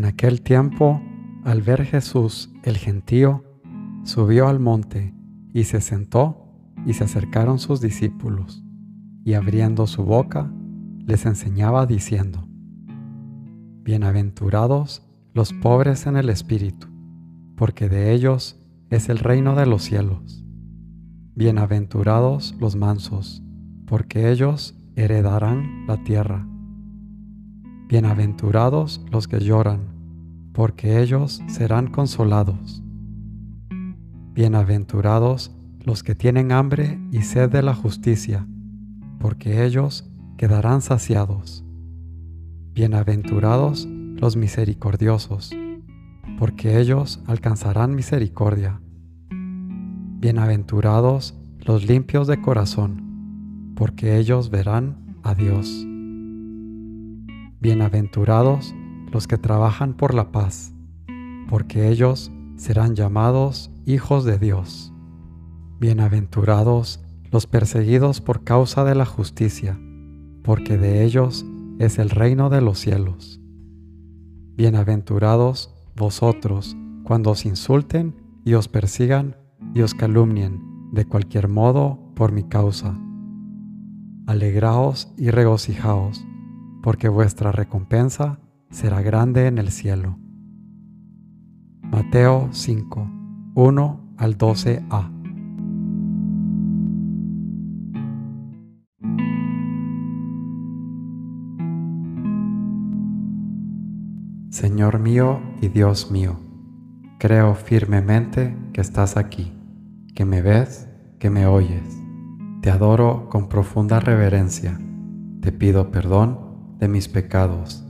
En aquel tiempo, al ver Jesús el gentío, subió al monte y se sentó y se acercaron sus discípulos, y abriendo su boca, les enseñaba diciendo, Bienaventurados los pobres en el espíritu, porque de ellos es el reino de los cielos. Bienaventurados los mansos, porque ellos heredarán la tierra. Bienaventurados los que lloran, porque ellos serán consolados. Bienaventurados los que tienen hambre y sed de la justicia, porque ellos quedarán saciados. Bienaventurados los misericordiosos, porque ellos alcanzarán misericordia. Bienaventurados los limpios de corazón, porque ellos verán a Dios. Bienaventurados los que trabajan por la paz, porque ellos serán llamados hijos de Dios. Bienaventurados los perseguidos por causa de la justicia, porque de ellos es el reino de los cielos. Bienaventurados vosotros cuando os insulten y os persigan y os calumnien de cualquier modo por mi causa. Alegraos y regocijaos, porque vuestra recompensa será grande en el cielo. Mateo 5, 1 al 12a. Señor mío y Dios mío, creo firmemente que estás aquí, que me ves, que me oyes. Te adoro con profunda reverencia. Te pido perdón de mis pecados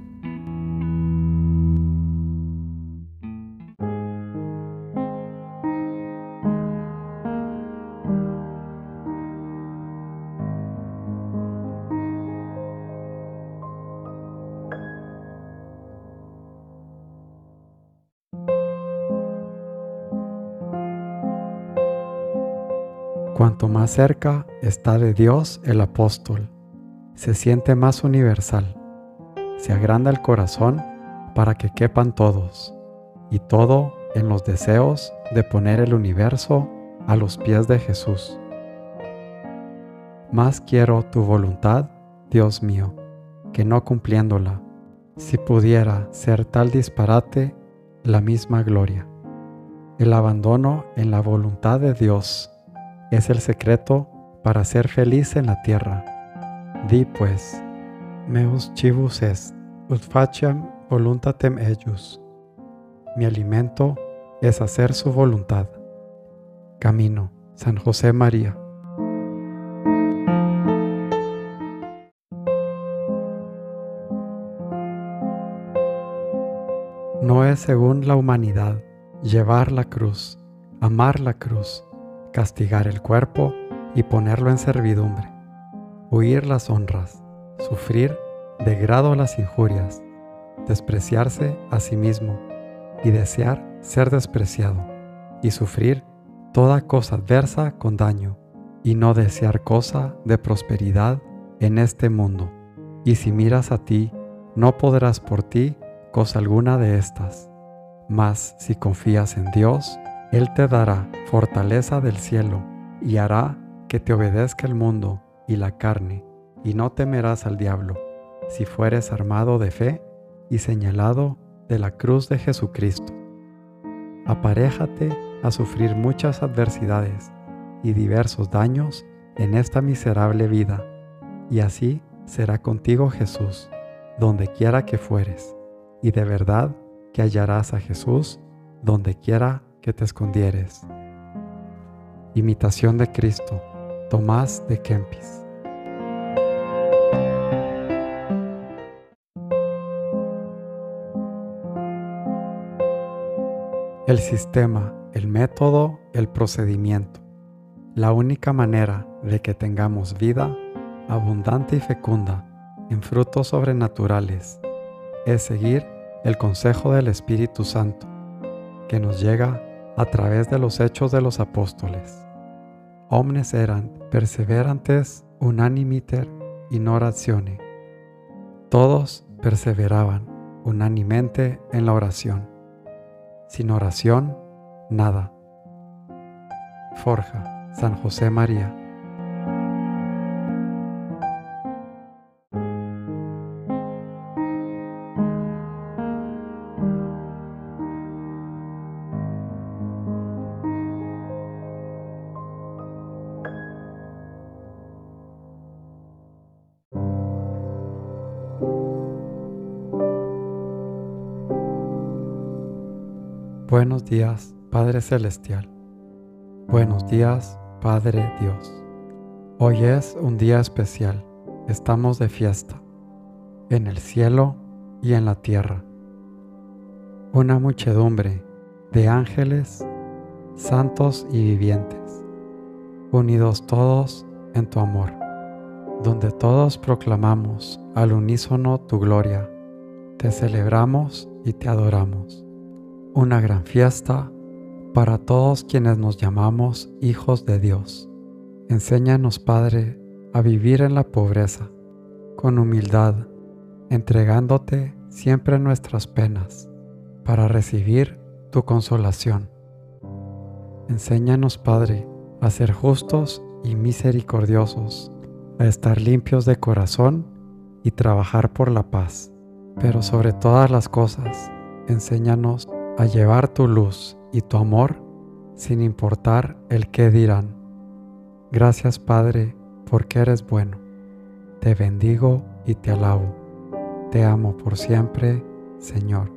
Cuanto más cerca está de Dios el apóstol, se siente más universal, se agranda el corazón para que quepan todos, y todo en los deseos de poner el universo a los pies de Jesús. Más quiero tu voluntad, Dios mío, que no cumpliéndola, si pudiera ser tal disparate la misma gloria. El abandono en la voluntad de Dios es el secreto para ser feliz en la tierra. Di pues, meus chivus est, ut faciam voluntatem ejus. Mi alimento es hacer su voluntad. Camino, San José María. No es según la humanidad llevar la cruz, amar la cruz, castigar el cuerpo y ponerlo en servidumbre, huir las honras, sufrir de grado las injurias, despreciarse a sí mismo y desear ser despreciado, y sufrir toda cosa adversa con daño, y no desear cosa de prosperidad en este mundo. Y si miras a ti, no podrás por ti cosa alguna de estas. Mas si confías en Dios, él te dará fortaleza del cielo y hará que te obedezca el mundo y la carne, y no temerás al diablo, si fueres armado de fe y señalado de la cruz de Jesucristo. Aparéjate a sufrir muchas adversidades y diversos daños en esta miserable vida, y así será contigo Jesús, donde quiera que fueres, y de verdad que hallarás a Jesús donde quiera que te escondieres. Imitación de Cristo, Tomás de Kempis. El sistema, el método, el procedimiento. La única manera de que tengamos vida abundante y fecunda en frutos sobrenaturales es seguir el consejo del Espíritu Santo, que nos llega a través de los hechos de los apóstoles. Omnes eran perseverantes unanimiter in oratione. Todos perseveraban unánimemente en la oración. Sin oración, nada. Forja, San José María. Buenos días, Padre Celestial. Buenos días, Padre Dios. Hoy es un día especial. Estamos de fiesta, en el cielo y en la tierra. Una muchedumbre de ángeles, santos y vivientes, unidos todos en tu amor, donde todos proclamamos al unísono tu gloria, te celebramos y te adoramos una gran fiesta para todos quienes nos llamamos hijos de Dios. Enséñanos, Padre, a vivir en la pobreza, con humildad, entregándote siempre nuestras penas, para recibir tu consolación. Enséñanos, Padre, a ser justos y misericordiosos, a estar limpios de corazón y trabajar por la paz. Pero sobre todas las cosas, enséñanos a llevar tu luz y tu amor sin importar el qué dirán. Gracias Padre, porque eres bueno. Te bendigo y te alabo. Te amo por siempre, Señor.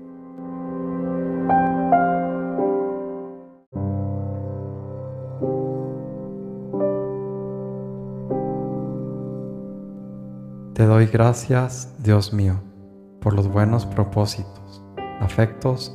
Te doy gracias, Dios mío, por los buenos propósitos, afectos